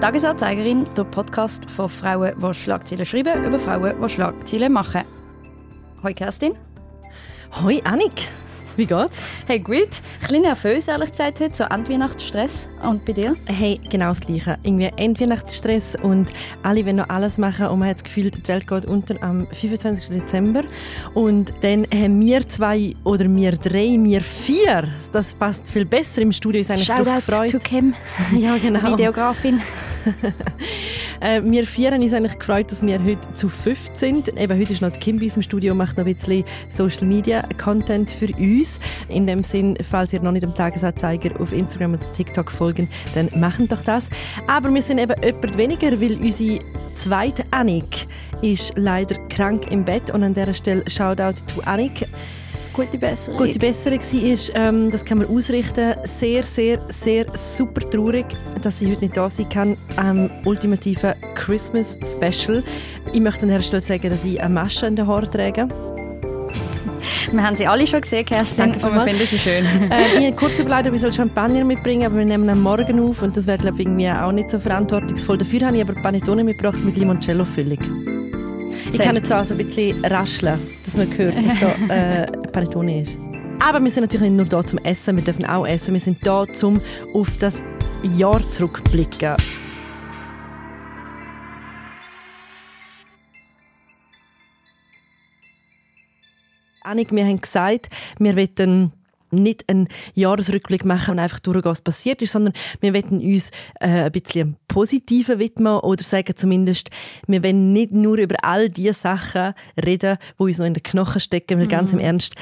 Tagesanzeigerin, der Podcast von Frauen, die Schlagzeilen schreiben, über Frauen, die Schlagzeilen machen. Hoi Kerstin. Hoi Annik. Wie geht's? Hey, gut. Ein bisschen nervös, ehrlich gesagt, heute, so Endweihnachtsstress. Und bei dir? Hey, genau das Gleiche. Irgendwie Endweihnachtsstress und alle wollen noch alles machen und man hat das Gefühl, die Welt geht unter am 25. Dezember. Und dann haben wir zwei oder wir drei, wir vier, das passt viel besser im Studio, ist eigentlich Shoutout gefreut. to Kim, ja, genau. Videografin. äh, wir vier haben uns eigentlich gefreut, dass wir heute zu fünf sind. Eben, heute ist noch die Kim bei uns im Studio, macht noch ein bisschen Social Media Content für uns uns. In dem Sinn, falls ihr noch nicht dem Tagesanzeiger auf Instagram oder TikTok folgen, dann machen doch das. Aber wir sind eben jemand weniger, weil unsere zweite Annik ist leider krank im Bett und an dieser Stelle Shoutout to Annik. Gute Besserung. Gute Besserung ist, ähm, das kann man ausrichten. Sehr, sehr, sehr super traurig, dass sie heute nicht da sein kann am ultimativen Christmas Special. Ich möchte an dieser Stelle sagen, dass ich eine Masche in den Haaren trage. Wir haben sie alle schon gesehen, Kerstin, und wir finden sie schön. äh, ich habe kurz überlegt, ob ich Champagner mitbringen aber wir nehmen am Morgen auf und das wäre, glaube ich, auch nicht so verantwortungsvoll. Dafür habe ich aber Panettone mitgebracht mit Limoncello-Füllung. Ich kann jetzt auch so ein bisschen rascheln, dass man hört, dass da äh, Panettone ist. Aber wir sind natürlich nicht nur da zum Essen, wir dürfen auch essen. Wir sind da, um auf das Jahr zurückzublicken. Annik, wir haben gesagt, wir wollen nicht einen Jahresrückblick machen und einfach durchgehen, was passiert ist, sondern wir wollen uns äh, ein bisschen Positiven widmen oder sagen zumindest, wir wollen nicht nur über all die Sachen reden, die uns noch in den Knochen stecken, weil mm. ganz im mhm. Ernst,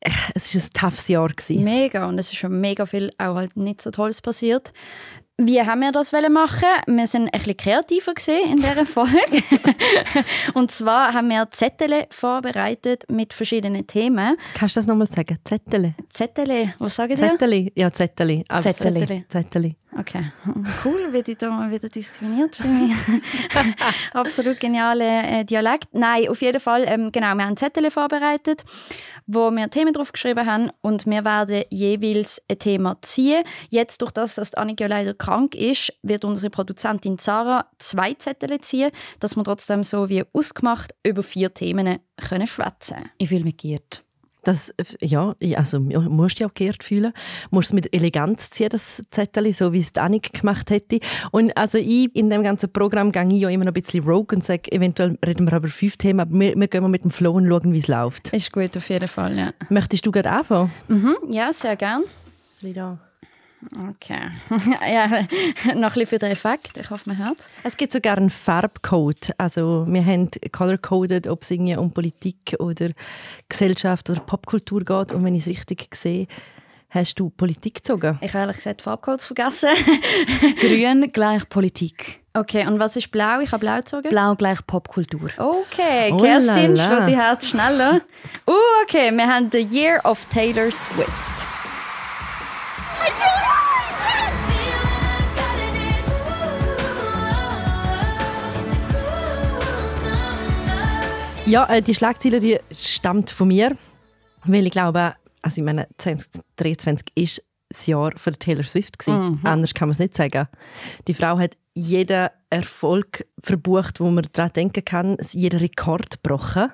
äh, es war ein toughes Jahr. Gewesen. Mega und es ist schon mega viel auch halt nicht so Tolles passiert. Wie haben wir das machen? Wir sind ein bisschen kreativer in dieser Folge. und zwar haben wir Zettel vorbereitet mit verschiedenen Themen. Kannst du das nochmal sagen? Zettel? Zettel, was sagen Sie? Zettel, ja Zettel. Zettel. Zettel. Okay, cool, werde ich da mal wieder diskriminiert für mich. Absolut genialer äh, Dialekt. Nein, auf jeden Fall, ähm, genau, wir haben Zettel vorbereitet, wo wir Themen drauf geschrieben haben und wir werden jeweils ein Thema ziehen. Jetzt, durch das, dass Annika leider krank ist, wird unsere Produzentin Sarah zwei Zettel ziehen, dass wir trotzdem so wie ausgemacht über vier Themen können schwätzen. Ich fühle mich geirrt. Das, ja, also musst dich auch geehrt fühlen. Du musst es mit Eleganz ziehen, das Zettel, so wie es Annik gemacht hätte. Und also ich, in dem ganzen Programm gehe ich ja immer noch ein bisschen rogue und sage, eventuell reden wir über fünf Themen, aber wir, wir gehen mal mit dem Flow und schauen, wie es läuft. Ist gut, auf jeden Fall, ja. Möchtest du gerade anfangen? Mhm, ja, sehr gern. Ich da? Okay. ja, noch ein bisschen für den Effekt. Ich hoffe, man hört es. gibt sogar einen Farbcode. Also wir haben color-coded, ob es irgendwie um Politik oder Gesellschaft oder Popkultur geht. Und wenn ich es richtig sehe, hast du Politik gezogen? Ich habe ehrlich gesagt Farbcodes vergessen. Grün gleich Politik. Okay, und was ist blau? Ich habe blau gezogen. Blau gleich Popkultur. Okay, oh Kerstin, schlag die Herz schneller. Uh, okay, wir haben The Year of Taylor Swift. Ja, äh, die Schlagzeile die stammt von mir, weil ich glaube, also ich meine, 2023 ist das Jahr für Taylor Swift gewesen. Mhm. Anders kann man es nicht sagen. Die Frau hat jeden Erfolg verbucht, wo man daran denken kann, jeden Rekord gebrochen.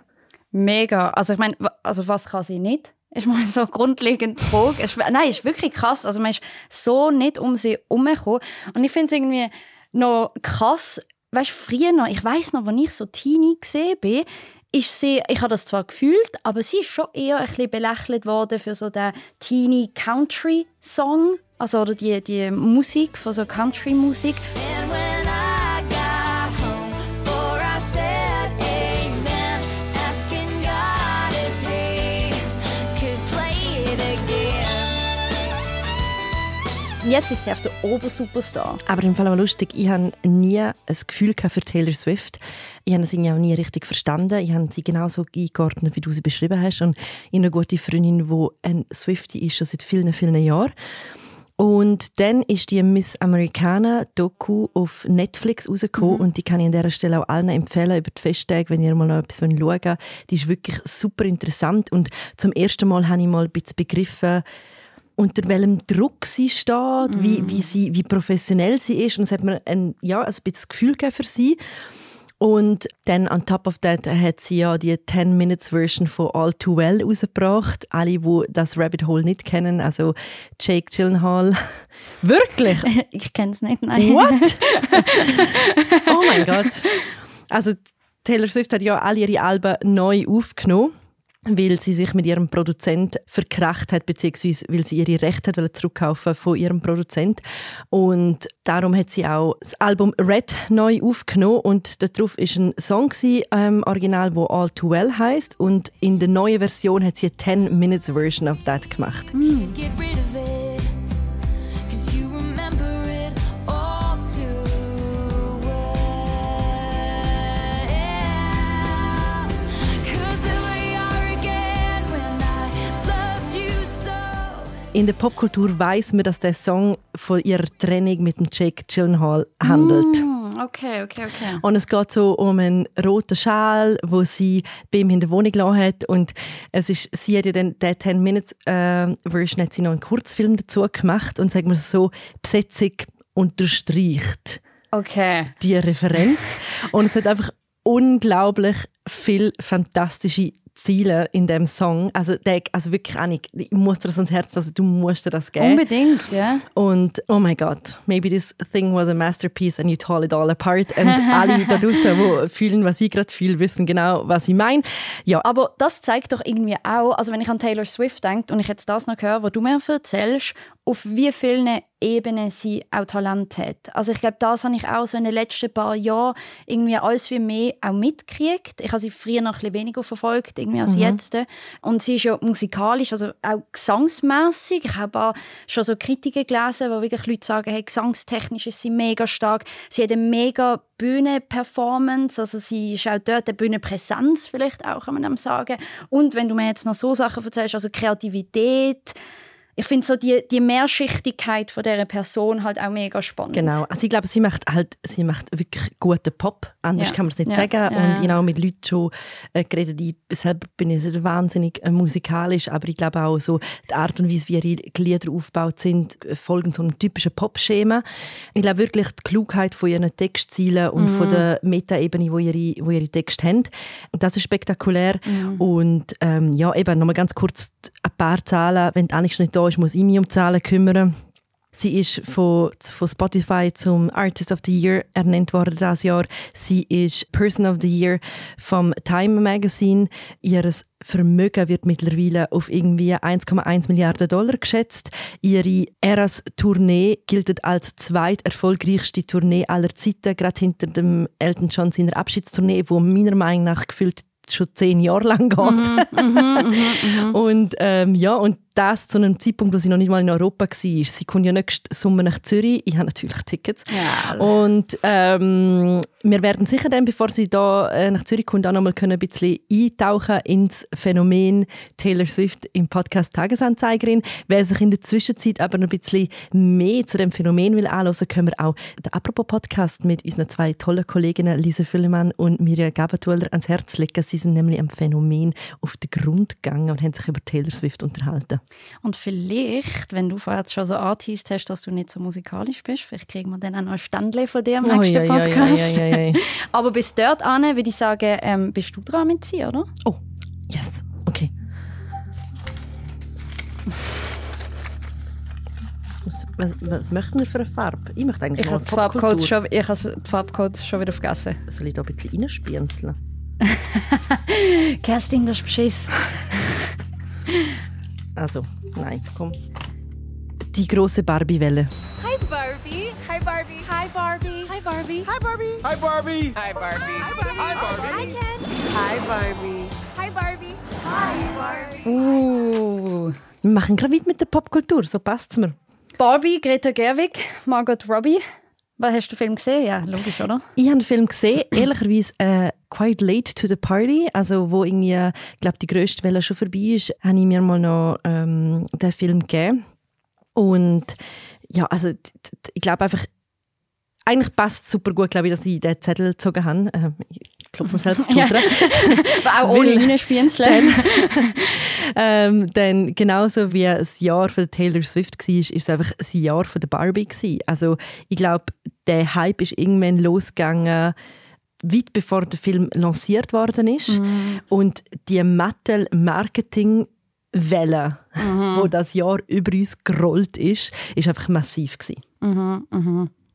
Mega. Also ich meine, also was kann sie nicht? Ist mal so grundlegend Frage. Nein, ist wirklich krass. Also man ist so nicht um sie herumgekommen. Und ich finde es irgendwie noch krass, weißt du, früher noch, ich weiß noch, als ich so gesehen bin, ist sie, ich habe das zwar gefühlt, aber sie ist schon eher ein bisschen belächelt worden für so den teeny Country Song, also oder die, die Musik, von so Country Musik. Jetzt ist sie auf der Obersuperstar. Aber im Fall auch lustig, ich habe nie ein Gefühl für Taylor Swift. Ich habe sie auch nie richtig verstanden. Ich habe sie genauso eingeordnet, wie du sie beschrieben hast. Und ich habe eine gute Freundin, die ein Swiftie ist, schon seit vielen, vielen Jahren. Und dann ist die Miss Americana Doku auf Netflix rausgekommen mhm. und die kann ich an dieser Stelle auch allen empfehlen über die Festtage, wenn ihr mal noch etwas schauen wollt. Die ist wirklich super interessant und zum ersten Mal habe ich mal ein bisschen begriffen, unter welchem Druck sie steht, mm. wie, wie, sie, wie professionell sie ist. Und es hat mir ein, ja, ein bisschen das Gefühl für sie. Und dann on top of that hat sie ja die 10 Minutes Version von All Too Well rausgebracht. Alle, die das Rabbit Hole nicht kennen, also Jake Gyllenhaal. Wirklich? Ich kenne es nicht, nein. What? oh mein Gott. Also Taylor Swift hat ja alle ihre Alben neu aufgenommen weil sie sich mit ihrem Produzent verkracht hat, beziehungsweise weil sie ihre Rechte hat zurückkaufen von ihrem Produzent. Und darum hat sie auch das Album Red neu aufgenommen und darauf ist ein Song gewesen, ähm, original, wo All Too Well heißt und in der neuen Version hat sie eine 10 Minutes Version of that gemacht. Mm. In der Popkultur weiß man, dass der Song von ihrer Trennung mit dem Jake Gyllenhaal handelt. Mm, okay, okay, okay. Und es geht so um einen roten Schal, wo sie bei ihm in der Wohnung gelassen hat. Und es ist, sie hat ja dann der 10 Minutes äh, Version hat sie noch einen Kurzfilm dazu gemacht und sagen wir so Besetzung unterstreicht. Okay. Die Referenz. und es hat einfach unglaublich viel fantastische Ziele in dem Song. Also, der, also wirklich, Annik, ich muss dir das ans Herz, also du musst dir das geben. Unbedingt, ja. Und oh my God, maybe this thing was a masterpiece and you tore it all apart. Und alle da draußen, die fühlen, was ich gerade fühle, wissen genau, was ich meine. Ja. Aber das zeigt doch irgendwie auch, also wenn ich an Taylor Swift denke und ich jetzt das noch höre, was du mir erzählst, auf wie vielen Ebenen sie auch Talent hat. Also ich glaube, das habe ich auch so in den letzten paar Jahren irgendwie alles wie mehr auch mitgekriegt. Ich habe sie früher noch ein bisschen weniger verfolgt irgendwie als mhm. jetzt. Und sie ist ja musikalisch, also auch gesangsmässig. Ich habe auch schon so Kritiken gelesen, wo wirklich Leute sagen, hey, gesangstechnisch ist sie mega stark. Sie hat eine mega Bühnenperformance, also sie ist auch dort eine Bühnenpräsenz vielleicht auch, kann man sagen. Und wenn du mir jetzt noch so Sachen erzählst, also Kreativität, ich finde so die, die Mehrschichtigkeit von dieser Person halt auch mega spannend. Genau. Also ich glaube, sie macht halt, sie macht wirklich guten Pop. Anders ja. kann man es nicht ja. sagen. Ja. Und ich habe mit Leuten schon äh, geredet, ich selber bin ich wahnsinnig äh, musikalisch, aber ich glaube auch so die Art und Weise, wie ihre Lieder aufgebaut sind, äh, folgen so einem typischen Pop-Schema. Ich glaube wirklich die Klugheit von ihren Textzielen und mhm. von der Meta-Ebene, wo ihre, wo ihre Texte haben. Und das ist spektakulär. Mhm. Und ähm, ja, eben nochmal ganz kurz ein paar Zahlen, wenn die Annik nicht da ist, muss ich mich um Zahlen kümmern. Sie ist von, von Spotify zum Artist of the Year ernannt worden dieses Jahr. Sie ist Person of the Year vom Time Magazine. Ihr Vermögen wird mittlerweile auf irgendwie 1,1 Milliarden Dollar geschätzt. Ihre Eras-Tournee gilt als zweit erfolgreichste Tournee aller Zeiten, gerade hinter dem Elton John seiner Abschiedstournee, wo meiner Meinung nach gefühlt schon zehn Jahre lang geht. Mhm, mh, mh, mh. und ähm, ja, und das zu einem Zeitpunkt, wo sie noch nicht mal in Europa war. Sie kommt ja nächsten Sommer nach Zürich. Ich habe natürlich Tickets. Ja. Und ähm, wir werden sicher dann, bevor sie da äh, nach Zürich kommt, auch noch mal können ein bisschen eintauchen ins Phänomen Taylor Swift im Podcast Tagesanzeigerin. Wer sich in der Zwischenzeit aber noch ein bisschen mehr zu dem Phänomen will anhören, können wir auch den Apropos Podcast mit unseren zwei tollen Kolleginnen Lisa Füllemann und Mirja Gabatuller ans Herz legen. Sie sind nämlich am Phänomen auf den Grund gegangen und haben sich über Taylor Swift unterhalten. Und vielleicht, wenn du vorher schon so artist hast, dass du nicht so musikalisch bist, vielleicht kriegen wir dann auch noch ein Standle von dir im oh, nächsten ja, Podcast. Ja, ja, Aber bis dort an würde ich sagen, ähm, bist du dran mit sie, oder? Oh, yes. Okay. Was, was, was möchten wir für eine Farbe? Ich möchte eigentlich ich habe die Farbcodes schon, ich habe die Farbcodes schon wieder vergessen. Soll ich da ein bisschen reinspienzeln? Kerstin, das ist Beschiss. Also, nein, komm. Die große Barbie-Welle. Hi Barbie. Hi Barbie. Hi Barbie. Hi Barbie. Hi Barbie. Hi Barbie. Hi Barbie. Hi Barbie. Hi Barbie. Hi Barbie. Hi Barbie. Uh. Wir machen gerade weiter mit der Popkultur, so passt es mir. Barbie, Greta Gerwig, Margot Robbie. Was hast du den Film gesehen? Ja, logisch, oder? Ich habe den Film gesehen, ehrlicherweise äh, quite late to the party, also wo irgendwie, ich glaube, die grösste Welle schon vorbei ist, habe ich mir mal noch ähm, den Film gegeben. Und ja, also ich glaube einfach, eigentlich passt es super gut, glaube ich, dass ich den Zettel gezogen habe. Äh, klopfen wir selbst auf die Ja. Auch ohne reinspienzeln. ähm, dann genauso wie das Jahr von Taylor Swift war, ist es einfach das Jahr von der Barbie gewesen. Also ich glaube, der Hype ist irgendwann losgegangen, weit bevor der Film lanciert worden ist. Und die Mattel-Marketing-Welle, wo das Jahr über uns gerollt ist, ist einfach massiv gewesen.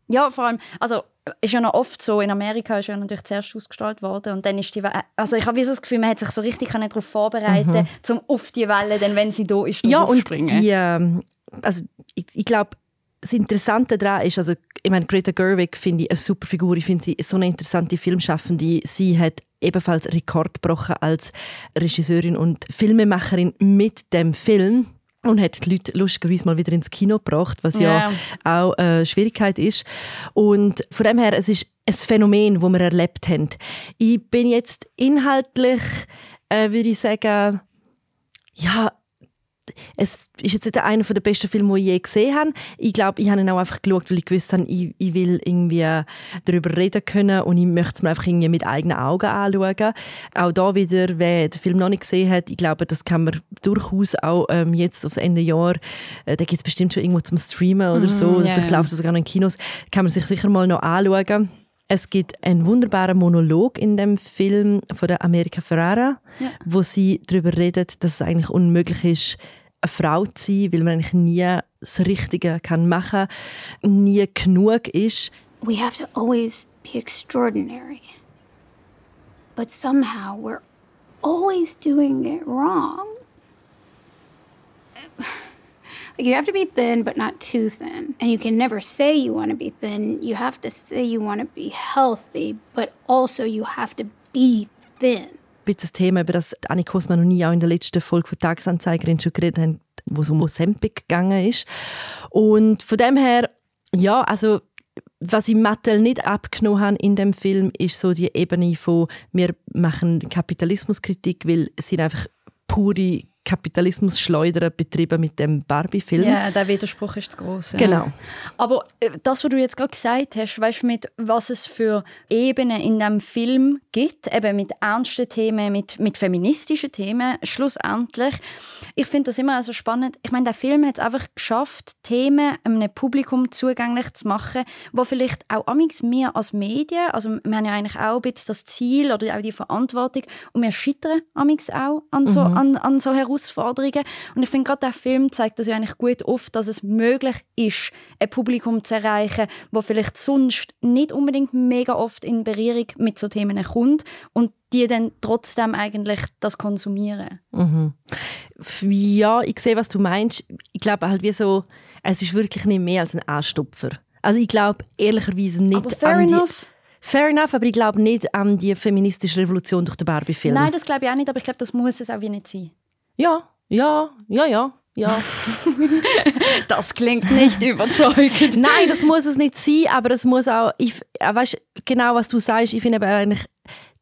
Ja, vor allem, also ist ja noch oft so, in Amerika ist ja natürlich zuerst ausgestrahlt worden und dann ist die Welle, also ich habe so das Gefühl, man hat sich so richtig darauf vorbereiten zum auf die Welle, denn wenn sie da ist, Ja, und die, ähm, also ich, ich glaube, das Interessante daran ist, also ich meine, Greta Gerwig finde ich eine super Figur, ich finde sie so eine interessante Filmschaffende. Sie hat ebenfalls Rekord gebrochen als Regisseurin und Filmemacherin mit dem Film und hat die Leute lustigerweise mal wieder ins Kino gebracht, was ja, Ja. auch eine Schwierigkeit ist. Und von dem her, es ist ein Phänomen, das wir erlebt haben. Ich bin jetzt inhaltlich, äh, würde ich sagen, ja, es ist jetzt nicht einer der besten Filme, die ich je gesehen habe. Ich glaube, ich habe ihn auch einfach geschaut, weil ich gewusst habe, ich, ich will irgendwie darüber reden können und ich möchte es mir einfach irgendwie mit eigenen Augen anschauen. Auch da wieder, wer den Film noch nicht gesehen hat, ich glaube, das kann man durchaus auch ähm, jetzt aufs Ende Jahr, äh, da gibt es bestimmt schon irgendwo zum Streamen oder so, oder ja, vielleicht läuft es sogar noch in Kinos, kann man sich sicher mal noch anschauen. Es gibt einen wunderbaren Monolog in dem Film von der America Ferrara, wo sie darüber redet, dass es eigentlich unmöglich ist, eine Frau zu sein, weil man eigentlich nie das Richtige kann machen, nie genug ist. We have to always be extraordinary. But somehow we're always doing it wrong. Like you have to be thin, but not too thin. And you can never say you want to be thin. You have to say you want to be healthy, but also you have to be thin. Ein das Thema, über das Annik Kosman und ich auch in der letzten Folge von Tagesanzeigerin schon geredet haben, wo es um Ozempic gegangen ist. Und von dem her, ja, also was ich Mattel nicht abgenommen habe in dem Film, ist so die Ebene von wir machen Kapitalismuskritik, weil es sind einfach pure Kapitalismus-Schleudern betrieben mit dem Barbie-Film. Ja, der Widerspruch ist zu groß. Ja. Genau. Aber äh, das, was du jetzt gerade gesagt hast, weißt du, mit was es für Ebenen in dem Film gibt, eben mit ernsten Themen, mit, mit feministischen Themen, schlussendlich. Ich finde das immer so spannend. Ich meine, der Film hat es einfach geschafft, Themen einem Publikum zugänglich zu machen, wo vielleicht auch amigs wir als Medien, also wir haben ja eigentlich auch ein bisschen das Ziel oder auch die Verantwortung und wir scheitern amigs auch an so, an, an so Herausforderungen. Und ich finde gerade der Film zeigt das ja eigentlich gut auf, dass es möglich ist, ein Publikum zu erreichen, wo vielleicht sonst nicht unbedingt mega oft in Berührung mit so Themen kommt und die dann trotzdem eigentlich das konsumieren. F- Ja, ich sehe, was du meinst. Ich glaube halt wie so, es ist wirklich nicht mehr als ein Anstupfer. Also ich glaube ehrlicherweise nicht Aber fair an die... enough. Fair enough, aber ich glaube nicht an die feministische Revolution durch den Barbie-Film. Nein, das glaube ich auch nicht, aber ich glaube, das muss es auch wie nicht sein. Ja, ja, ja, ja, ja. Das klingt nicht überzeugend. Nein, das muss es nicht sein, aber es muss auch, ich, äh, weißt, genau was du sagst, ich finde eben eigentlich,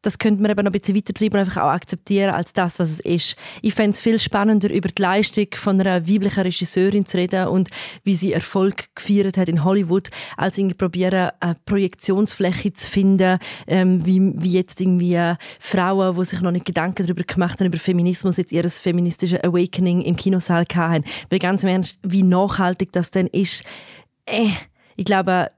das könnte man eben noch ein bisschen weitertreiben und einfach auch akzeptieren als das, was es ist. Ich fände es viel spannender, über die Leistung von einer weiblichen Regisseurin zu reden und wie sie Erfolg gefeiert hat in Hollywood, als irgendwie probieren, eine Projektionsfläche zu finden, ähm, wie, wie jetzt irgendwie äh, Frauen, die sich noch nicht Gedanken darüber gemacht haben, über Feminismus, jetzt ihr feministisches Awakening im Kinosaal hatten. Weil ganz im Ernst, wie nachhaltig das denn ist, äh, ich glaube,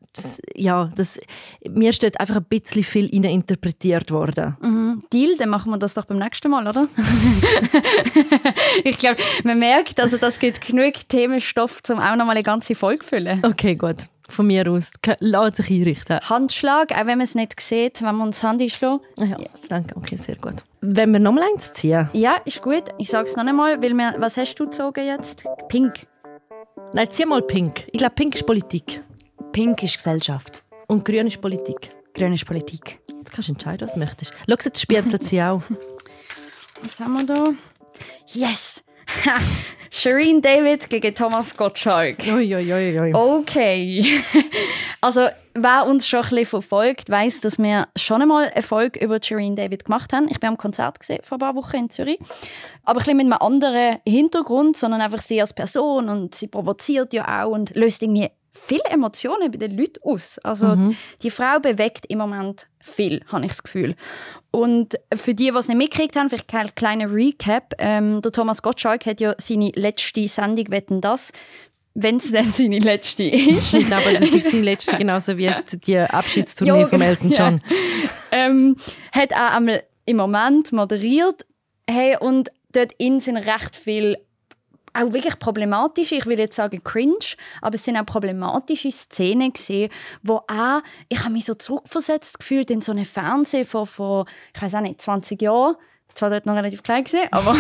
ja, das, mir steht einfach ein bisschen viel interpretiert worden. Deal, dann machen wir das doch beim nächsten Mal, oder? ich glaube, man merkt, also das gibt genug Themenstoff, um auch noch mal eine ganze Folge zu füllen. Okay, gut. Von mir aus. Lässt sich einrichten. Handschlag, auch wenn man es nicht sieht, wenn uns das Handy schlagen. Ja, danke. Okay, sehr gut. Wenn wir nochmal eins ziehen. Ja, ist gut. Ich sage es noch einmal, weil wir, was hast du gezogen jetzt? Pink. Nein, zieh mal pink. Ich glaube, pink ist Politik. Pink ist Gesellschaft. Und grün ist Politik. Grün ist Politik. Jetzt kannst du entscheiden, was du möchtest. Schau, jetzt spielt sie auch. Was haben wir da? Yes! Shireen David gegen Thomas Gottschalk. Ui, ui, ui, ui. Okay. Also, wer uns schon ein bisschen verfolgt, weiß, dass wir schon einmal eine Folge über Shireen David gemacht haben. Ich bin am Konzert gesehen vor ein paar Wochen in Zürich. Aber ein bisschen mit einem anderen Hintergrund, sondern einfach sie als Person und sie provoziert ja auch und löst irgendwie viele Emotionen bei den Leuten aus. Also Mhm. die Frau bewegt im Moment viel, habe ich das Gefühl. Und für die, die es nicht mitgekriegt haben, vielleicht ein kleiner Recap. Ähm, der Thomas Gottschalk hat ja seine letzte Sendung «Wetten, das?», wenn es denn seine letzte ist. Ich glaube, das ist sein letzte, genauso wie die Abschiedstournee Ja, von Elton ja. John. ähm, hat auch einmal im Moment moderiert. Hey, und dort in sind recht viel auch wirklich problematische, ich will jetzt sagen cringe, aber es sind auch problematische Szenen gesehen, wo auch, ich habe mich so zurückversetzt gefühlt in so eine Fernseh von, von ich weiß auch nicht, 20 Jahren. Zwar dort noch relativ klein gesehen, aber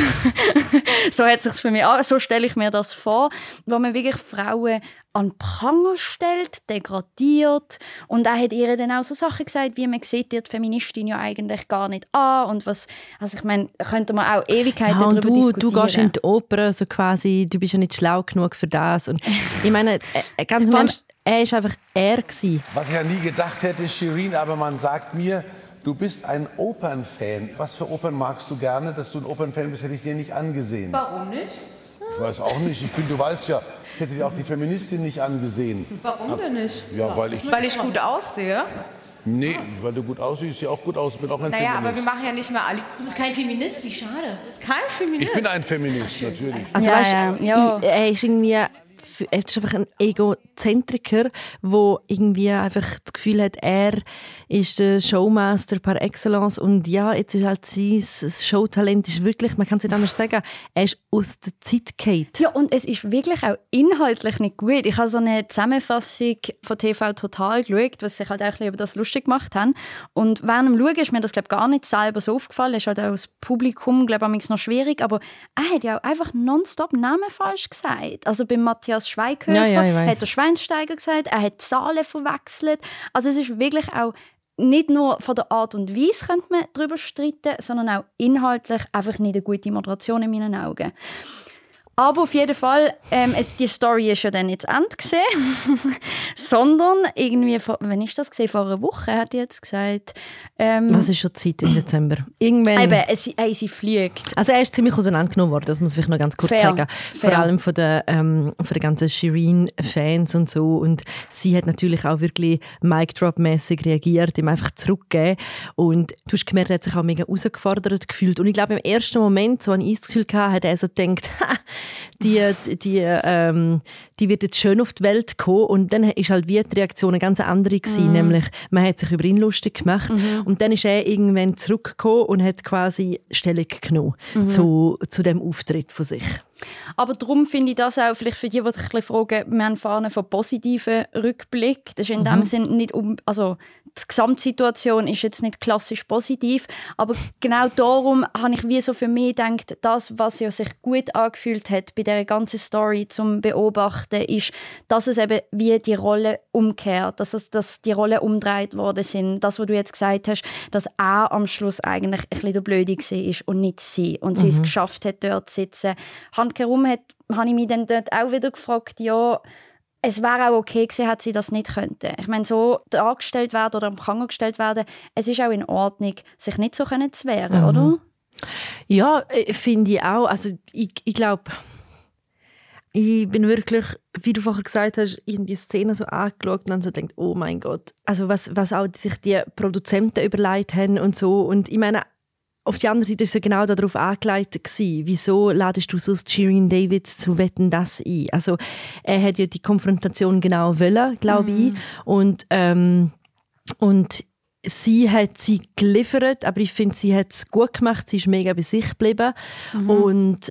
so hat sich's für mich an, so stelle ich mir das vor, wo man wirklich Frauen an den Pranger stellt, degradiert und er hat ihr dann auch so Sachen gesagt, wie man sieht die Feministin ja eigentlich gar nicht an und was, also ich meine, könnte man auch Ewigkeiten Ja, darüber du, diskutieren. du gehst in die Oper, so quasi, du bist ja nicht schlau genug für das. Und ich meine, äh, ganz im Ernst, er ist einfach er gewesen. Was ich ja nie gedacht hätte, Shirin, aber man sagt mir, du bist ein Opernfan. Was für Opern magst du gerne? Dass du ein Opernfan bist, hätte ich dir nicht angesehen. Warum nicht? Ich weiß auch nicht. Ich bin, du weißt ja, ich hätte dir auch die Feministin nicht angesehen. Warum denn nicht? Ja, weil ich. Weil ich gut aussehe. Nee, weil du gut aussiehst, siehst ja auch gut aus. Ich bin auch ein Naja, aber wir Feminist. machen ja nicht mehr alle. Du bist kein Feminist, wie schade. Kein Feminist. Ich bin ein Feminist, natürlich. Also Ja, weißt, ja, ja. ich- er ist irgendwie er ist einfach ein Egozentriker, wo irgendwie einfach das Gefühl hat, er ist der Showmaster par excellence und ja, jetzt ist halt sein Showtalent ist wirklich, man kann es nicht anders sagen, er ist aus der Zeit gefallen. Ja, und es ist wirklich auch inhaltlich nicht gut. Ich habe so eine Zusammenfassung von TV Total geschaut, was sich halt auch ein bisschen über das lustig gemacht haben. Und während dem Schauen ist mir das, glaube gar nicht selber so aufgefallen. Es ist halt auch das Publikum, glaube ich, noch schwierig. Aber er hat ja auch einfach nonstop Namen falsch gesagt. Also bei Matthias Schweighöfer Ja, ja, hat er Schweinsteiger gesagt, er hat Zahlen verwechselt. Also es ist wirklich auch nicht nur von der Art und Weise könnte man darüber streiten, sondern auch inhaltlich einfach nicht eine gute Moderation in meinen Augen. Aber auf jeden Fall, ähm, es, die Story ist ja dann zu Ende gesehen, sondern irgendwie, vor, wenn ich das gesehen vor einer Woche, hat die jetzt gesagt, ähm, Was ist schon Zeit im Dezember? Irgendwann. eben, es, ey, sie fliegt. Also er ist ziemlich auseinandergenommen worden, das muss ich noch ganz kurz Fair, sagen. Vor fair. allem von den, ähm, von den ganzen Shireen-Fans und so. Und sie hat natürlich auch wirklich Mic-Drop-mäßig reagiert, ihm einfach zurückgegeben. Und du hast gemerkt, er hat sich auch mega herausgefordert gefühlt. Und ich glaube, im ersten Moment, so ein ich das Gefühl gehabt, hat er so gedacht, die, die, ähm, die wird jetzt schön auf die Welt kommen. Und dann ist halt wie die Reaktion eine ganz andere gewesen, nämlich man hat sich über ihn lustig gemacht. Und dann ist er irgendwann zurückgekommen und hat quasi Stellung genommen zu, zu dem Auftritt von sich. Aber darum finde ich das auch, vielleicht für die, die sich ein bisschen fragen, wir haben vorne von positiven Rückblick. Das ist in dem Sinn nicht um, also die Gesamtsituation ist jetzt nicht klassisch positiv, aber genau darum habe ich wie so für mich gedacht, das, was ja sich gut angefühlt hat bei dieser ganzen Story zum Beobachten, ist, dass es eben wie die Rolle umkehrt, dass, es, dass die Rollen umdreht worden sind. Das, was du jetzt gesagt hast, dass er am Schluss eigentlich ein bisschen der Blöde war und nicht sie. Und sie es geschafft hat, dort zu sitzen. Handkerum hat, habe ich mich dann dort auch wieder gefragt, ja, es wäre auch okay gewesen, hätte sie das nicht könnte. Ich meine, so dargestellt werden oder am Pranger gestellt werden, es ist auch in Ordnung, sich nicht so können zu wehren, oder? Ja, äh, finde ich auch. Also ich, ich glaube, ich bin wirklich, wie du vorher gesagt hast, in die Szene so angeschaut und dann so denkt, oh mein Gott. Also was, was auch sich die Produzenten überlegt haben und so. Und ich meine, auf die andere Seite ist ja genau darauf angeleitet gewesen. Wieso ladest du sonst Shirin Davids zu Wetten das ein? Also er hat ja die Konfrontation genau wollen, glaube ich. Und ähm, und sie hat sie geliefert, aber ich finde, sie hat es gut gemacht. Sie ist mega bei sich geblieben. Und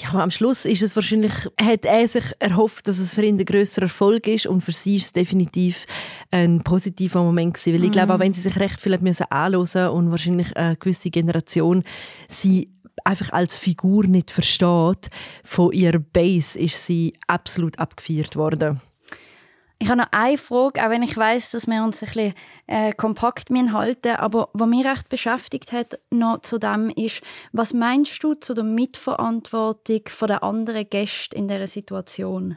ja, am Schluss ist es wahrscheinlich, hat er sich erhofft, dass es für ihn ein grösser Erfolg ist und für sie ist es definitiv ein positiver Moment gewesen. Weil ich glaube, auch wenn sie sich recht viel hat müssen anhören und wahrscheinlich eine gewisse Generation sie einfach als Figur nicht versteht, von ihrer Base ist sie absolut abgefeiert worden. Ich habe noch eine Frage, auch wenn ich weiß, dass wir uns ein bisschen äh, kompakt müssen halten aber was mich recht beschäftigt hat noch zu dem ist, was meinst du zu der Mitverantwortung von der anderen Gäste in dieser Situation?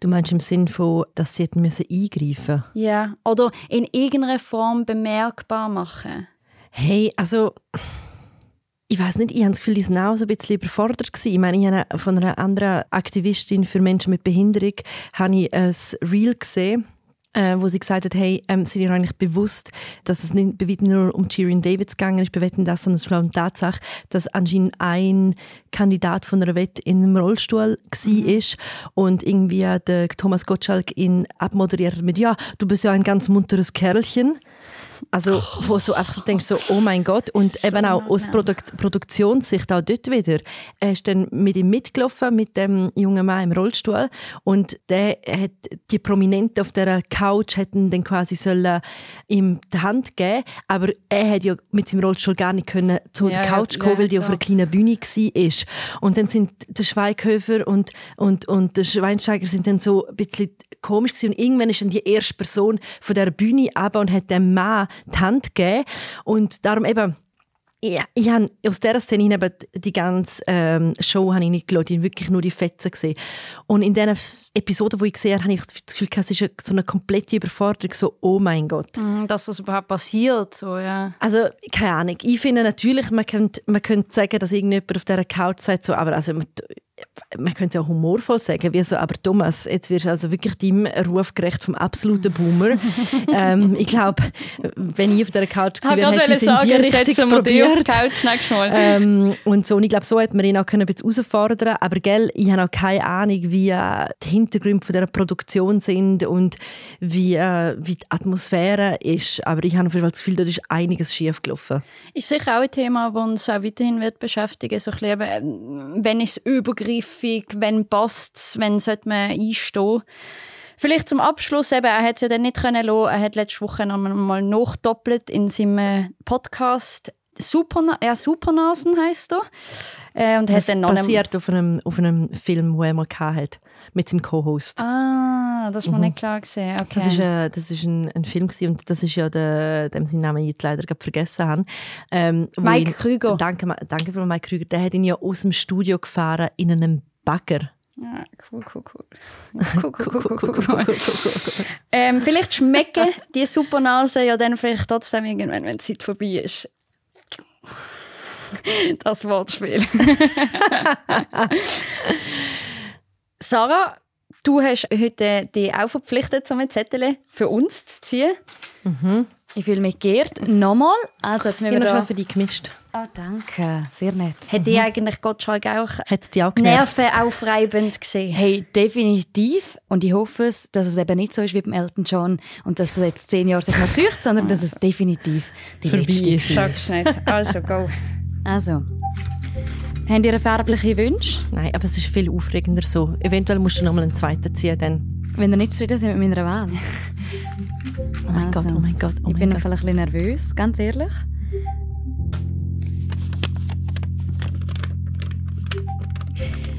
Du meinst im Sinn von, dass sie hätten müssen eingreifen Ja, oder in irgendeiner Form bemerkbar machen? Hey, also ich weiß nicht, ich habe das Gefühl, die waren auch so ein bisschen überfordert gewesen. Ich meine, ich habe von einer anderen Aktivistin für Menschen mit Behinderung habe ich ein Reel gesehen, äh, wo sie gesagt hat, hey, ähm, sind ihr eigentlich bewusst, dass es nicht nur um Shirin Davids gegangen ist, bei Wetten das, sondern es war um die Tatsache, dass anscheinend ein Kandidat von einer Wette in einem Rollstuhl mhm. ist und irgendwie der Thomas Gottschalk ihn abmoderiert mit, ja, du bist ja ein ganz munteres Kerlchen. Also, wo so einfach so denkst, so, oh mein Gott. Und so eben auch aus Produk Produktionssicht auch dort wieder. Er ist dann mit ihm mitgelaufen, mit dem jungen Mann im Rollstuhl. Und der hat die Prominenten auf der Couch hätten dann quasi sollen ihm die Hand geben. Aber er hat ja mit seinem Rollstuhl gar nicht können zu ja, der Couch ja, kommen, ja, weil die auf einer kleinen Bühne war. Und dann sind der Schweighöfer und, und, und der Schweinsteiger sind dann so ein bisschen komisch gewesen. Und irgendwann ist dann die erste Person von der Bühne aber und hat dem Mann die Hand gegeben. Und darum eben, ja, ich habe aus dieser Szene eben die ganze ähm, Show habe ich nicht geschaut, ich habe wirklich nur die Fetzen gesehen. Und in diesen Episoden, die ich gesehen habe, habe ich das Gefühl, es ist so eine komplette Überforderung, so «Oh mein Gott». Mm, dass das überhaupt passiert, so, ja. Also, keine Ahnung. Ich finde natürlich, man könnte, man könnte sagen, dass irgendjemand auf dieser Couch sagt, so, aber also, man könnte es auch humorvoll sagen, wie so, aber Thomas, jetzt wirst du also wirklich deinem Ruf gerecht vom absoluten Boomer. ähm, ich glaube, wenn ich auf der Couch gewesen wäre, hätte ich es in die Richtung probiert. Couch, ähm, und so, und ich glaube, so hätte man ihn auch können ein bisschen herausfordern aber gell, ich habe auch keine Ahnung, wie äh, die Hintergründe von dieser Produktion sind und wie, äh, wie die Atmosphäre ist, aber ich habe das Gefühl, da ist einiges schief gelaufen. Ist sicher auch ein Thema, das uns auch weiterhin wird beschäftigen wird, so wenn ich es übergreife griffig, wenn passt wenn sollte man einstehen. Vielleicht zum Abschluss, eben, er hat es ja dann nicht können. Er hat letzte Woche noch mal nachdoppelt in seinem Podcast. Superna ja, Supernasen heisst er. Äh, und das hat dann noch basiert auf einem, auf einem Film, den er mal hat, mit seinem Co-Host. Ah, das mir mhm. nicht klar gesehen. Okay. Das ist, äh, das ist ein, ein Film gewesen, und das ist ja der, dem seinen Namen ich jetzt leider vergessen habe. Ähm, Mike ihn, Krüger. Danke, danke für Mike Krüger. Der hat ihn ja aus dem Studio gefahren in einem Bagger. Ja, cool, cool, cool. Ähm, vielleicht schmecken die Supernase ja dann vielleicht trotzdem irgendwann, wenn die Zeit vorbei ist. Das Wortspiel. Sarah, du hast heute dich auch verpflichtet, so ein Zettel für uns zu ziehen. Mhm. Ich fühle mich geehrt. Nochmal. Also, jetzt müssen wir da... für dich gemischt. Oh, danke. Sehr nett. Hat mhm. die eigentlich Gottschalk auch, Hat's die auch nervenaufreibend gesehen? Hey, definitiv. Und ich hoffe, es, dass es eben nicht so ist wie beim Elton John und dass er jetzt zehn Jahre sich noch zücht, sondern dass es definitiv die Vorbei ist. Sag's nicht. Also, go. Also, habt ihr färbliche Wünsche? Nein, aber es ist viel aufregender so. Eventuell musst du noch mal einen zweiten ziehen, dann. Wenn ihr nicht zufrieden seid mit meiner Wahl. Oh mein also, Gott, oh mein Gott. Oh ich bin Gott. vielleicht ein bisschen nervös, ganz ehrlich.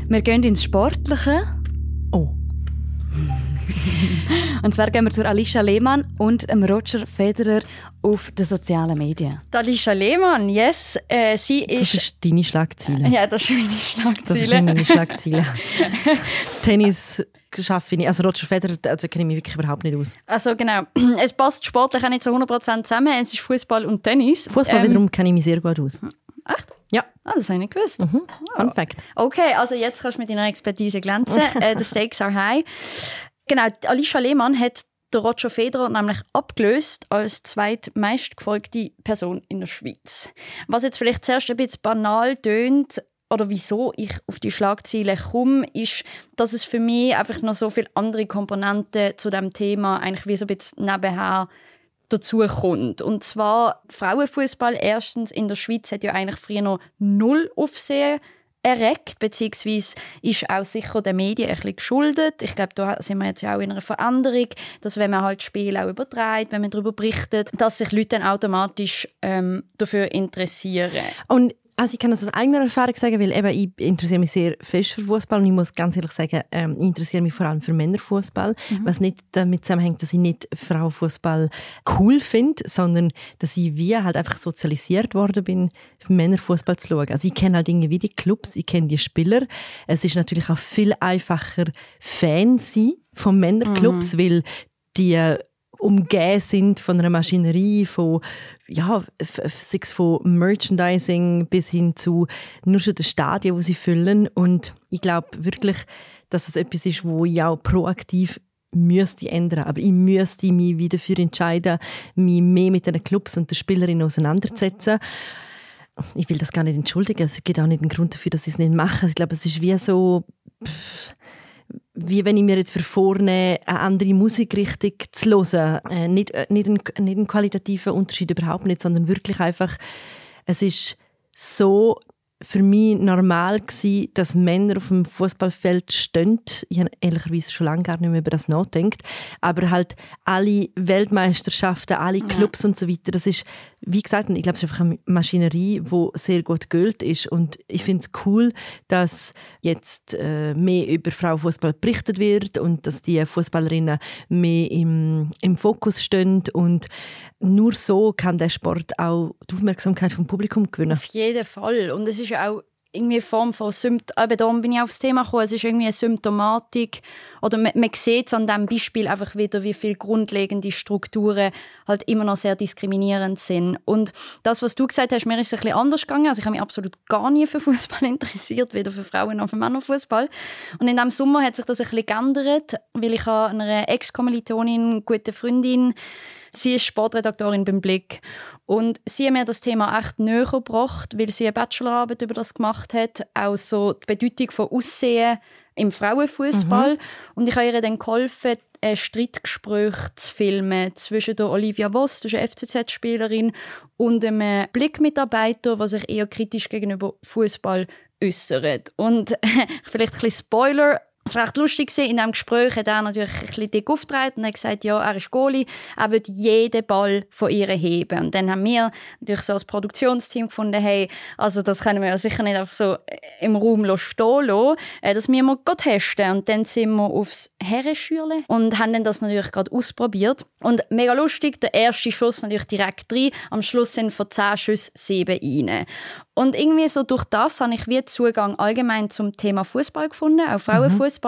Wir gehen ins Sportliche. Und zwar gehen wir zu Alicia Lehmann und Roger Federer auf den sozialen Medien. Die Alicia Lehmann, yes. Äh, sie ist das ist deine Schlagziele. Ja, das ist meine Schlagziele. Das ist meine Schlagziele. Tennis schaffe ich nicht. Also Roger Federer, also kenne ich mich wirklich überhaupt nicht aus. Also genau. Es passt sportlich auch nicht zu 100% zusammen. Es ist Fußball und Tennis. Fußball ähm, wiederum kenne ich mich sehr gut aus. Echt? Ja. Ah, das habe ich nicht gewusst. Mhm. Fun oh. Fact. Okay, also jetzt kannst du mit deiner Expertise glänzen. äh, the stakes are high. Genau, Alicia Lehmann hat Roger Federer nämlich abgelöst als zweitmeistgefolgte Person in der Schweiz. Was jetzt vielleicht zuerst ein bisschen banal tönt, oder wieso ich auf die Schlagziele komme, ist, dass es für mich einfach noch so viele andere Komponenten zu dem Thema eigentlich wie so ein bisschen nebenher dazu kommt. Und zwar Frauenfußball erstens in der Schweiz hat ja eigentlich früher noch null Aufsehen erregt, beziehungsweise ist auch sicher den Medien ein bisschen geschuldet. Ich glaube, da sind wir jetzt ja auch in einer Veränderung, dass wenn man halt Spiele auch überträgt, wenn man darüber berichtet, dass sich Leute dann automatisch ähm, dafür interessieren. Und also ich kann das aus eigener Erfahrung sagen, weil eben ich interessiere mich sehr fest für Fußball und ich muss ganz ehrlich sagen, ähm, ich interessiere mich vor allem für Männerfußball, mhm. was nicht damit zusammenhängt, dass ich nicht Frauenfußball cool finde, sondern dass ich wie halt einfach sozialisiert worden bin, Männerfußball zu schauen. Also ich kenne halt Dinge wie die Clubs, ich kenne die Spieler. Es ist natürlich auch viel einfacher Fan sein von Männerclubs, mhm. weil die umgeben sind von einer Maschinerie, von, ja, von Merchandising bis hin zu nur schon den Stadien, die sie füllen. Und ich glaube wirklich, dass es etwas ist, wo ich auch proaktiv müsste ändern. Aber ich müsste mich wieder dafür entscheiden, mich mehr mit den Clubs und den Spielerinnen auseinanderzusetzen. Ich will das gar nicht entschuldigen. Es gibt auch nicht einen Grund dafür, dass ich es nicht mache. Ich glaube, es ist wie so... Pff, wie wenn ich mir jetzt vorne eine andere Musikrichtung zu hören. Äh, nicht, äh, nicht, ein, nicht ein qualitativer Unterschied, überhaupt nicht, sondern wirklich einfach, es ist so für mich normal gewesen, dass Männer auf dem Fußballfeld stehen. Ich habe ehrlicherweise schon lange gar nicht mehr über das nachgedacht. Aber halt alle Weltmeisterschaften, alle Clubs ja. und so weiter, das ist, wie gesagt, ich glaube, es ist einfach eine Maschinerie, die sehr gut gilt ist. Und ich finde es cool, dass jetzt äh, mehr über Frauenfußball berichtet wird und dass die Fußballerinnen mehr im, im Fokus stehen. Und nur so kann der Sport auch die Aufmerksamkeit vom Publikum gewinnen. Auf jeden Fall. Und es ist ja auch irgendwie eine Form von Symptomatik. Da bin ich aufs Thema gekommen. Es ist irgendwie eine Symptomatik. Oder man, man sieht es an diesem Beispiel einfach wieder, wie viele grundlegende Strukturen halt immer noch sehr diskriminierend sind. Und das, was du gesagt hast, mir ist es ein bisschen anders gegangen. Also ich habe mich absolut gar nie für Fußball interessiert, weder für Frauen noch für Männerfußball. Und in diesem Sommer hat sich das ein bisschen geändert, weil ich einer Ex-Kommilitonin, gute Freundin, Sie ist Sportredaktorin beim Blick und sie hat mir das Thema echt näher gebracht, weil sie eine Bachelorarbeit über das gemacht hat, auch so die Bedeutung von Aussehen im Frauenfußball mhm. und ich habe ihr dann geholfen, ein Streitgespräch zu filmen zwischen der Olivia Voss, das ist eine FCZ-Spielerin, und einem Blickmitarbeiter, der sich eher kritisch gegenüber Fußball äußert. Und vielleicht ein bisschen Spoiler, es war recht lustig. In diesem Gespräch hat er natürlich ein bisschen dick aufgetragen und hat gesagt, ja, er ist Goalie, er wird jeden Ball von ihr heben. Und dann haben wir natürlich so als Produktionsteam gefunden, hey, also das können wir ja sicher nicht einfach so im Raum stehen lassen, äh, das müssen wir testen. Und dann sind wir aufs Herrenschürle und haben dann das natürlich gerade ausprobiert. Und mega lustig, der erste Schuss natürlich direkt rein. Am Schluss sind von zehn Schüssen sieben rein. Und irgendwie so durch das habe ich wie Zugang allgemein zum Thema Fußball gefunden, auch Frauenfußball. Mhm.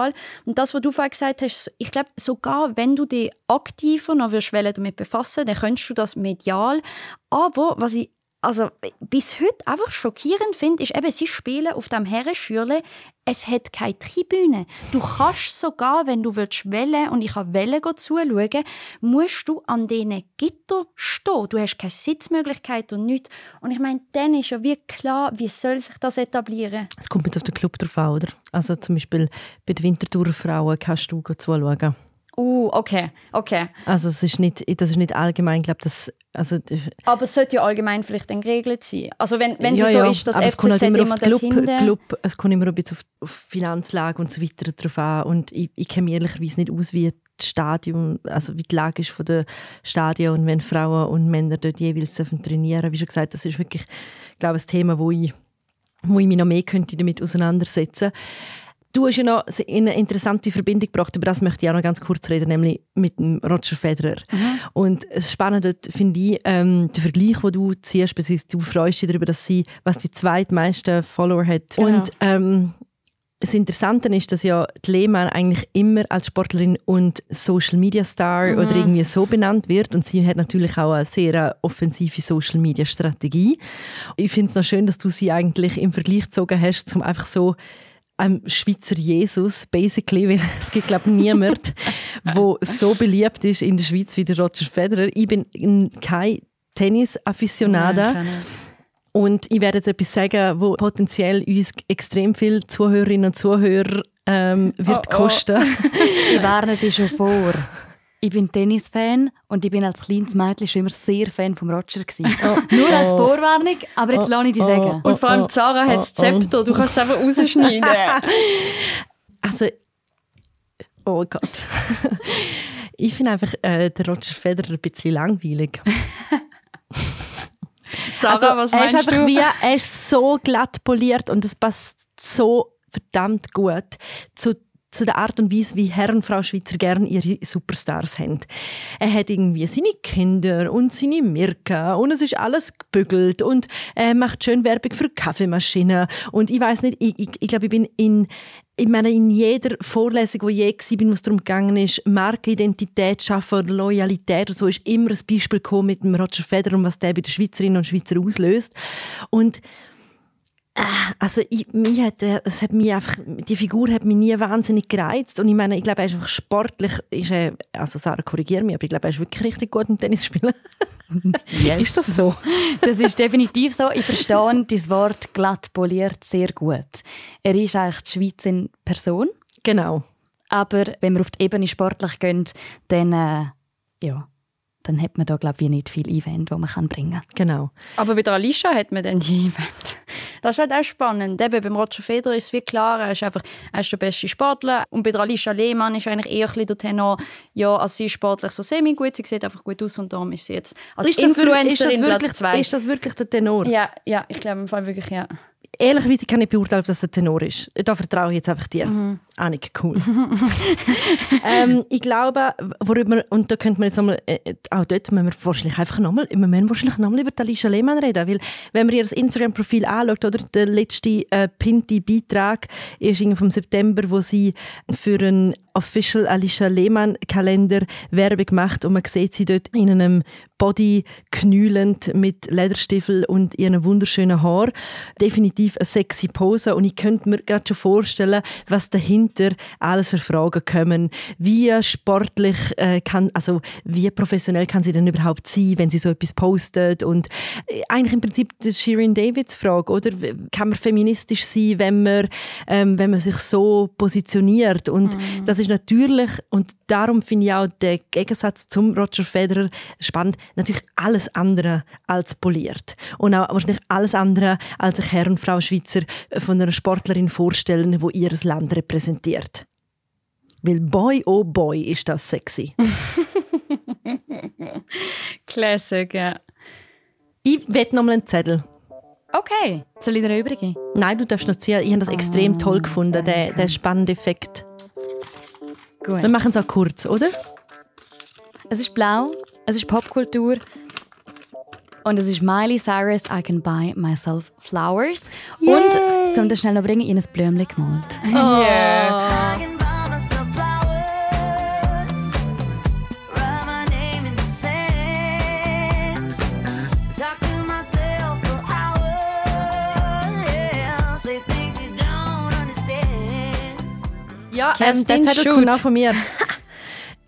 Und das, was du vorhin gesagt hast, ich glaube, sogar wenn du dich aktiver noch willst, damit befassen dann könntest du das medial. Aber was ich also bis heute einfach schockierend finde, ist eben, sie spielen auf dem Herrenschürle, es hat keine Tribüne. Du kannst sogar, wenn du willst wählen und ich kann wählen zuschauen, musst du an diesen Gitter stehen. Du hast keine Sitzmöglichkeit und nichts. Und ich meine, dann ist ja wie klar, wie soll sich das etablieren? Es kommt jetzt auf den Club drauf an, oder? Also zum Beispiel bei den Winterthurer Frauen kannst du zuschauen. Uh, okay, okay. Also es ist nicht, das ist nicht allgemein, glaube das also, aber es sollte ja allgemein vielleicht dann geregelt sein. Also wenn, wenn ja, es so ja, ist, dass aber FCZ halt immer, immer Club, Club, Es kommt immer ein bisschen auf, auf Finanzlage und so weiter drauf an. Und ich, ich kenne mich ehrlicherweise nicht aus, wie das Stadion, also wie die Lage ist von der Stadion und wenn Frauen und Männer dort jeweils trainieren Wie schon gesagt, das ist wirklich, glaube ich, ein Thema, wo ich, wo ich mich noch mehr könnte damit auseinandersetzen könnte. Du hast ja noch eine interessante Verbindung gebracht, über das möchte ich auch noch ganz kurz reden, nämlich mit dem Roger Federer. Mhm. Und das Spannende finde ich, ähm, der Vergleich, den du ziehst, beziehungsweise du freust dich darüber, dass sie, was die zweitmeisten Follower hat. Genau. Und ähm, das Interessante ist, dass ja die Lehmann eigentlich immer als Sportlerin und Social Media Star mhm. oder irgendwie so benannt wird. Und sie hat natürlich auch eine sehr offensive Social Media Strategie. Ich finde es noch schön, dass du sie eigentlich im Vergleich gezogen hast, um einfach so einem Schweizer Jesus, basically, weil es gibt, glaube ich, niemand, der so beliebt ist in der Schweiz wie der Roger Federer. Ich bin kein Tennis-Afficionada. Und ich werde jetzt etwas sagen, wo potenziell uns extrem viele Zuhörerinnen und Zuhörer ähm, wird oh, oh. kosten. ich warne dich schon vor. Ich bin Tennisfan und ich bin als kleines Mädchen schon immer sehr Fan von Roger Oh, Nur als Vorwarnung, aber jetzt oh, lasse ich dich sagen. Und vor allem Zara hat das Zepter, du kannst es einfach rausschneiden. also, oh Gott. ich finde einfach äh, den Roger Federer ein bisschen langweilig. Sarah, also, was meinst er ist du? Wie, er ist so glatt poliert und es passt so verdammt gut zu zu der Art und Weise, wie Herr und Frau Schweizer gerne ihre Superstars haben. Er hat irgendwie seine Kinder und seine Mirka und es ist alles gebügelt und er macht schön Werbung für Kaffeemaschinen und ich weiß nicht, ich, ich, ich glaube, ich bin in ich meine, in jeder Vorlesung, die ich je war, wo es darum gegangen ist, Markenidentität schaffen oder Loyalität und so, ist immer ein Beispiel gekommen mit dem Roger Federer und was der bei den Schweizerinnen und Schweizer auslöst. Und also ich, mich hat, es hat mich einfach, die Figur hat mich nie wahnsinnig gereizt und ich meine, ich glaube, er ist einfach sportlich, ist er, also Sarah, korrigiere mich, aber ich glaube, er ist wirklich richtig gut im Tennisspielen. Yes. ist das so? Das ist definitiv so. Ich verstehe das Wort glatt poliert sehr gut. Er ist eigentlich die Schweiz in Person. Genau. Aber wenn wir auf die Ebene sportlich gehen, dann, äh, ja, dann hat man da, glaube ich, nicht viel Event, das man kann bringen kann. Genau. Aber bei der Alicia hat man dann die Event. Das ist halt auch spannend. Eben, beim Roger Federer ist es wie klar, er ist einfach er ist der beste Sportler. Und bei der Alicia Lehmann ist eigentlich eher ein bisschen der Tenor, ja, also sie ist sportlich so semi-gut, sie sieht einfach gut aus und darum ist sie jetzt als ist das, Influencerin ist das wirklich, Platz zwei. Ist das wirklich der Tenor? Ja, ja, ich glaube im Fall wirklich, ja. Ehrlicherweise kann ich beurteilen, ob das der Tenor ist. Da vertraue ich jetzt einfach dir. Mhm. Annik, cool. ähm, ich glaube, worüber, und da könnte man jetzt nochmal, äh, auch dort müssen wir wahrscheinlich einfach nochmal, wir müssen wahrscheinlich nochmal über Alicia Lehmann reden, weil wenn man ihr Instagram-Profil anschaut, oder, der letzte äh, pinte Beitrag ist vom September, wo sie für einen Official Alicia Lehmann Kalender Werbung macht und man sieht sie dort in einem Body knühlend mit Lederstiefel und ihren wunderschönen Haar. Definitiv eine sexy Pose und ich könnte mir gerade schon vorstellen, was dahinter alles für Fragen kommen. Wie sportlich äh, kann, also wie professionell kann sie denn überhaupt sein, wenn sie so etwas postet und äh, eigentlich im Prinzip die Shirin Davids Frage, oder? Kann man feministisch sein, wenn man, ähm, wenn man sich so positioniert und mhm. das ist natürlich, und darum finde ich auch den Gegensatz zum Roger Federer spannend, natürlich alles andere als poliert. Und auch wahrscheinlich alles andere, als sich Herr und Frau Schweizer von einer Sportlerin vorstellen, die ihr Land repräsentiert. Weil Boy, oh Boy, ist das sexy. Classic, ja. Ich wette noch mal einen Zettel. Okay, soll ich dir übrigen? Nein, du darfst noch ziehen. Ich habe das extrem toll gefunden, der, der spannende Effekt. Gut. Wir machen es auch kurz, oder? Es ist blau, es ist Popkultur und es ist Miley Cyrus I Can Buy Myself Flowers. Yay. Und, um das schnell noch bringen, in ein Blümchen gemalt. Yeah. Ja, ähm, Zettel Schut. kommt auch von mir.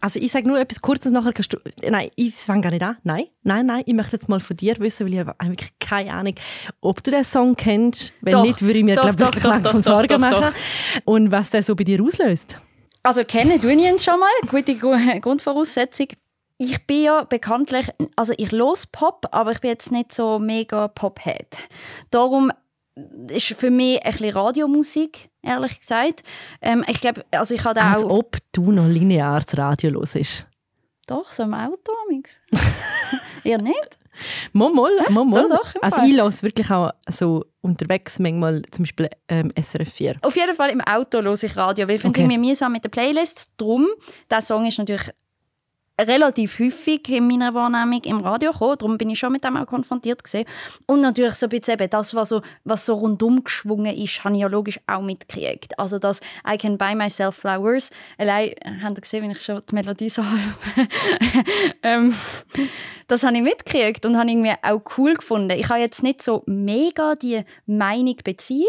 Also ich sage nur etwas Kurzes, nachher kannst du... Nein, ich fange gar nicht an. Nein, nein, nein, ich möchte jetzt mal von dir wissen, weil ich habe wirklich keine Ahnung, ob du den Song kennst. Wenn Doch, nicht, würde ich mir doch, glaub, doch, wirklich langsam Sorgen machen. Und was der so bei dir auslöst. Also kennen ich ihn schon mal. Gute Gru- Grundvoraussetzung. Ich bin ja bekanntlich, also ich los Pop, aber ich bin jetzt nicht so mega Pop-Head. Darum ist für mich ein bisschen Radiomusik, ehrlich gesagt. Ähm, ich glaube, also ich Als auch... ob du noch linear das Radio hörst. Doch, so im Auto amix. Ihr nicht? Mal, mal, mal, mal. Doch, doch, Also ich höre wirklich auch so unterwegs manchmal zum Beispiel ähm, SRF 4. Auf jeden Fall im Auto höre ich Radio, weil ich finde Okay. irgendwie mühsam mit der Playlist. Drum, der Song ist natürlich relativ häufig in meiner Wahrnehmung im Radio gekommen. Darum bin ich schon mit dem auch konfrontiert gewesen. Und natürlich so ein bisschen eben das, was so, was so rundum geschwungen ist, habe ich ja logisch auch mitgekriegt. Also das «I can buy myself flowers», allein, äh, habt ihr gesehen, wie ich schon die Melodie so halb... ähm, das habe ich mitgekriegt und habe irgendwie auch cool gefunden. Ich habe jetzt nicht so mega die Meinung Beziehung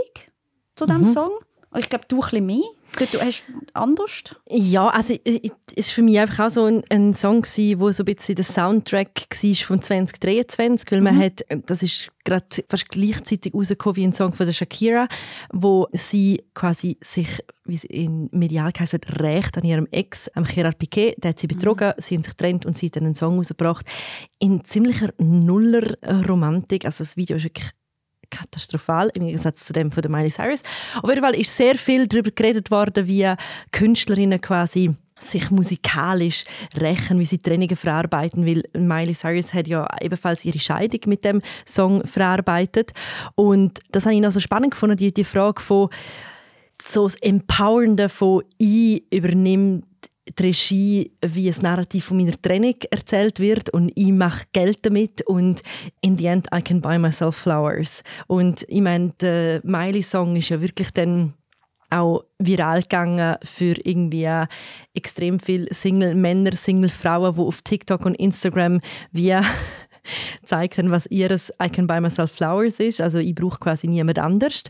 zu diesem Song. Und Ich glaube, du ein bisschen mehr. Du, hast anders. Ja, also es war für mich einfach auch so ein, ein Song wo so ein bisschen der Soundtrack war von 2023, weil man hat, das ist gerade fast gleichzeitig rausgekommen wie ein Song von der Shakira, wo sie quasi sich, wie es in medial heisst, rächt an ihrem Ex, am Gerard Piquet, der hat sie betrogen, sie haben sich getrennt und sie hat dann einen Song rausgebracht. In ziemlicher Nuller-Romantik, also das Video ist wirklich katastrophal im Gegensatz zu dem von der Miley Cyrus. Auf jeden Fall ist sehr viel darüber geredet worden, wie Künstlerinnen quasi sich musikalisch rächen, wie sie Trennungen verarbeiten, weil Miley Cyrus hat ja ebenfalls ihre Scheidung mit dem Song verarbeitet und das habe ich noch so spannend gefunden, die, die Frage von so das Empowernde von «Ich übernimmt die Regie, wie ein Narrativ von meiner Training erzählt wird und ich mache Geld damit und in the end I can buy myself flowers. Und ich meine, der Miley-Song ist ja wirklich dann auch viral gegangen für irgendwie extrem viele Single-Männer, Single-Frauen, die auf TikTok und Instagram wie zeigt haben, was ihres I can buy myself flowers ist. Also ich brauche quasi niemand anders.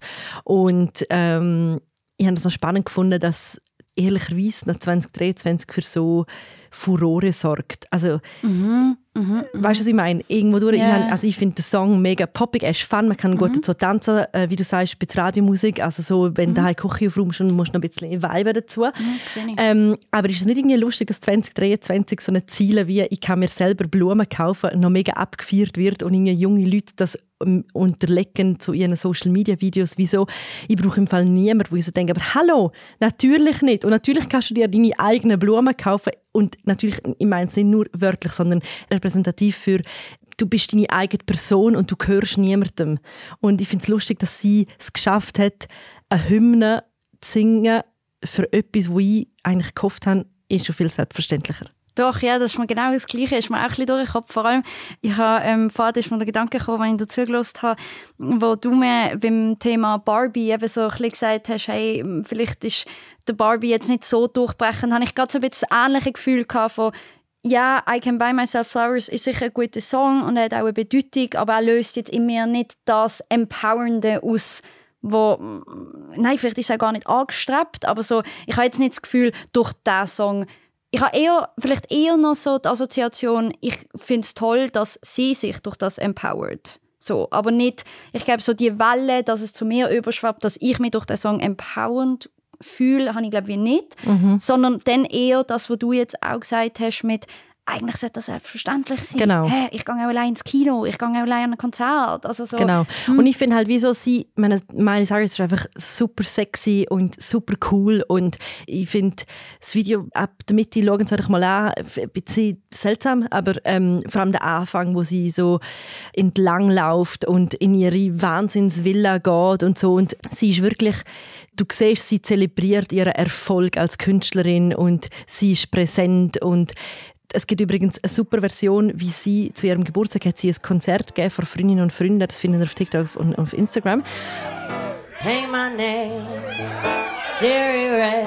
Und ähm, ich habe es noch spannend gefunden, dass ehrlicherweise nach 2023 für so Furore sorgt. Also, mhm, mh, weißt du, was ich meine? Irgendwo durch, yeah. ich, also ich finde den Song mega poppig, er ist fun, man kann mhm. gut dazu tanzen, äh, wie du sagst, bei Radiomusik, also so, wenn mhm. du Küche aufräumst, dann musst du noch ein bisschen Vibe dazu. Mhm, ähm, aber ist es nicht irgendwie lustig, dass 2023 so eine Ziele wie «Ich kann mir selber Blumen kaufen» noch mega abgefeiert wird und irgendwie junge Leute das ähm, unterlegen zu ihren Social Media Videos. Wieso? Ich brauche im Fall niemanden, wo ich so denke, aber hallo, natürlich nicht. Und natürlich kannst du dir deine eigenen Blumen kaufen. Und natürlich, ich meine es nicht nur wörtlich, sondern repräsentativ für du bist deine eigene Person und du gehörst niemandem. Und ich finde es lustig, dass sie es geschafft hat, eine Hymne zu singen für etwas, wo ich eigentlich gehofft habe, ist schon viel selbstverständlicher. Doch, ja, das ist mir genau das Gleiche. Ist mir auch ein bisschen durch. Vor allem, ich habe, ähm, vorhin ist mir der Gedanke gekommen, wenn ich dazu gelost habe, wo du mir beim Thema Barbie eben so ein bisschen gesagt hast, hey, vielleicht ist der Barbie jetzt nicht so durchbrechend, habe ich gerade so ein bisschen das ähnliche Gefühl gehabt von, ja, I Can Buy Myself Flowers ist sicher ein guter Song und hat auch eine Bedeutung, aber er löst jetzt in mir nicht das Empowernde aus, wo, nein, vielleicht ist er gar nicht angestrebt, aber so, ich habe jetzt nicht das Gefühl, durch diesen Song ich habe eher, vielleicht eher noch so die Assoziation, ich finde es toll, dass sie sich durch das empowert. So, aber nicht, ich glaube, so die Welle, dass es zu mir überschwappt, dass ich mich durch den Song empowernd fühle, habe ich glaube ich nicht, mhm. sondern dann eher das, was du jetzt auch gesagt hast mit eigentlich sollte das selbstverständlich sein. Genau. Hey, ich gehe auch allein ins Kino, ich gehe auch allein an ein Konzert. Also so. Genau. Hm. Und ich finde halt, wieso sie, meine, Miley Cyrus ist einfach super sexy und super cool und ich finde das Video ab der Mitte schauen sollte ich mal an, ein bisschen seltsam, aber ähm, vor allem der Anfang, wo sie so entlang läuft und in ihre Wahnsinnsvilla geht und so und sie ist wirklich du siehst, sie zelebriert ihren Erfolg als Künstlerin und sie ist präsent und es gibt übrigens eine super Version, wie sie zu ihrem Geburtstag hat sie ein Konzert gegeben vor Freundinnen und Freunden. Das finden wir auf TikTok und auf Instagram. Hey, my name, Jerry Ray.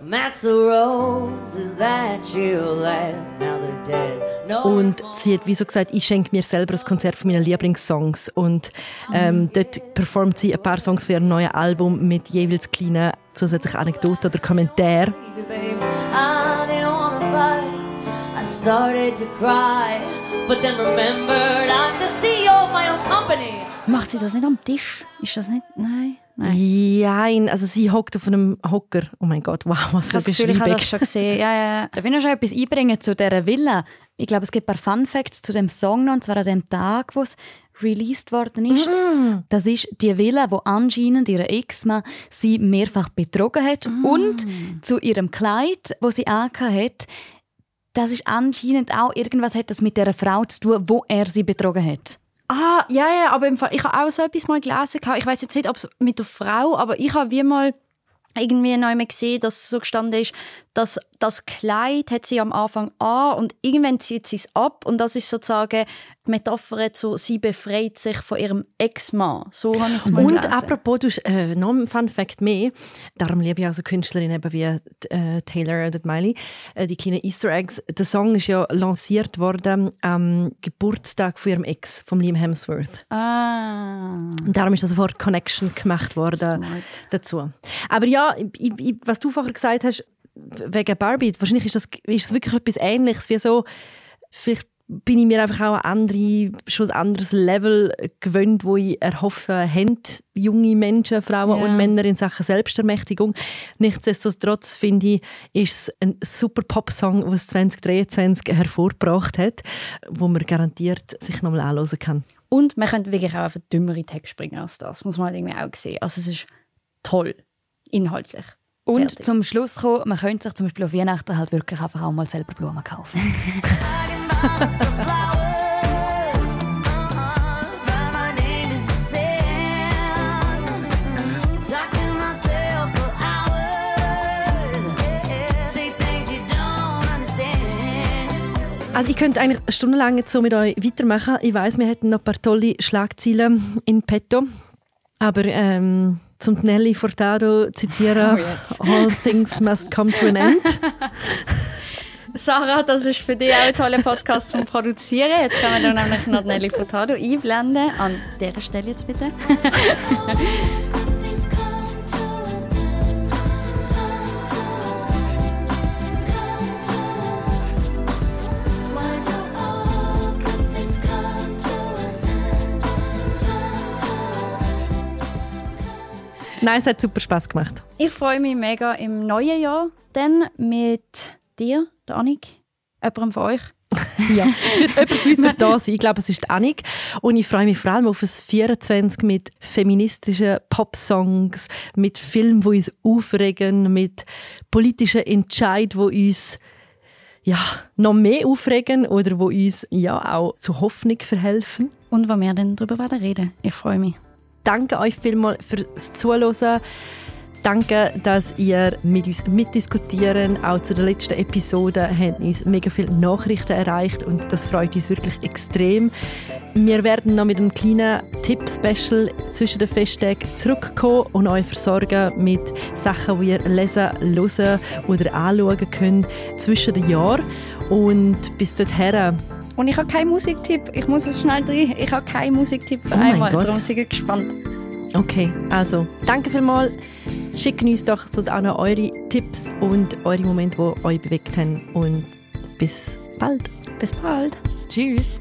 Match the roses that you left, now they're dead. No und sie hat wie so gesagt, ich schenke mir selber das Konzert von meinen Lieblingssongs. Und ähm, dort performt sie ein paar Songs für ihr neues Album mit jeweils kleinen zusätzlichen Anekdoten oder Kommentaren started to cry, but then remembered I'm the CEO of my own company. Macht sie das nicht am Tisch? Ist das nicht? Nein. Nein, also sie hockt auf einem Hocker. Oh mein Gott, wow, was für ein Beschreibung. Ich habe das schon gesehen. Ja, ja. Darf ich noch etwas einbringen zu dieser Villa? Ich glaube, es gibt ein paar Fun Facts zu dem Song noch, und zwar an dem Tag, wo es released worden ist. Mm. Das ist die Villa, wo anscheinend ihre Ex-Mann sie mehrfach betrogen hat mm. und zu ihrem Kleid, wo sie hat, das ist anscheinend auch irgendwas hat das mit der Frau zu tun, wo er sie betrogen hat. Ah, ja, ja, aber im Fall, ich habe auch so etwas mal gelesen. Ich weiß jetzt nicht, ob es mit der Frau, aber ich habe wie mal irgendwie einmal gesehen, dass es so gestanden ist, dass das Kleid hat sie am Anfang an und irgendwann zieht sie es ab und das ist sozusagen die Metapher zu, sie befreit sich von ihrem Ex-Mann. So habe ich es mal Und gelesen. apropos, du äh, noch ein Fun Fact mehr, darum liebe ich auch so Künstlerinnen wie äh, Taylor oder Miley, äh, die kleinen Easter Eggs. Der Song ist ja lanciert worden am Geburtstag von ihrem Ex, von Liam Hemsworth. Ah. Und darum ist da sofort Connection gemacht worden Smart. dazu. Aber ja, ich, ich, was du vorher gesagt hast, wegen Barbie, wahrscheinlich ist das, ist das wirklich etwas Ähnliches, wie so, vielleicht bin ich mir einfach auch ein, andere, schon ein anderes Level gewöhnt, wo ich erhoffe, haben junge Menschen, Frauen ja. und Männer in Sachen Selbstermächtigung. Nichtsdestotrotz finde ich, ist es ein super Pop-Song, den es 2023 hervorgebracht hat, wo man garantiert sich nochmal anhören kann. Und man könnte wirklich auch auf einen dümmeren Text springen als das, muss man halt irgendwie auch sehen. Also es ist toll, inhaltlich. Und Fertig. zum Schluss kommen, man könnte sich zum Beispiel auf Weihnachten halt wirklich einfach auch mal selber Blumen kaufen. Also ich könnte eigentlich stundenlang jetzt so mit euch weitermachen. Ich weiß, wir hätten noch ein paar tolle Schlagziele in petto. Aber ähm, zum Nelly Furtado zitieren, Oh, all things must come to an end. Sarah, das ist für dich auch ein toller Podcast zum Produzieren. Jetzt können wir dann nämlich noch Nelly Furtado einblenden. An dieser Stelle jetzt bitte. Nein, es hat super Spaß gemacht. Ich freue mich mega im neuen Jahr dann mit dir, der Annik, jemandem von euch. Ja, jemand von uns wird da sein. Ich glaube, es ist Annik. Und ich freue mich vor allem auf ein 24 mit feministischen Popsongs, mit Filmen, die uns aufregen, mit politischen Entscheidungen, die uns ja, noch mehr aufregen oder die uns ja, auch zu Hoffnung verhelfen. Und wo wir dann darüber werden reden. Ich freue mich. Danke euch vielmals fürs Zuhören. Danke, dass ihr mit uns mitdiskutieren. Auch zu der letzten Episode haben uns mega viele Nachrichten erreicht und das freut uns wirklich extrem. Wir werden noch mit einem kleinen Tipp-Special zwischen den Festtagen zurückkommen und euch versorgen mit Sachen, die ihr lesen, hören oder anschauen könnt zwischen den Jahren. Und bis dorthin Und ich habe keinen Musiktipp. Ich muss es schnell drin. Ich habe keinen Musiktipp für Oh einmal. Darum sind ich gespannt. Okay, also danke vielmals. Schickt uns doch sonst auch noch eure Tipps und eure Momente, die euch bewegt haben. Und bis bald. Bis bald. Tschüss.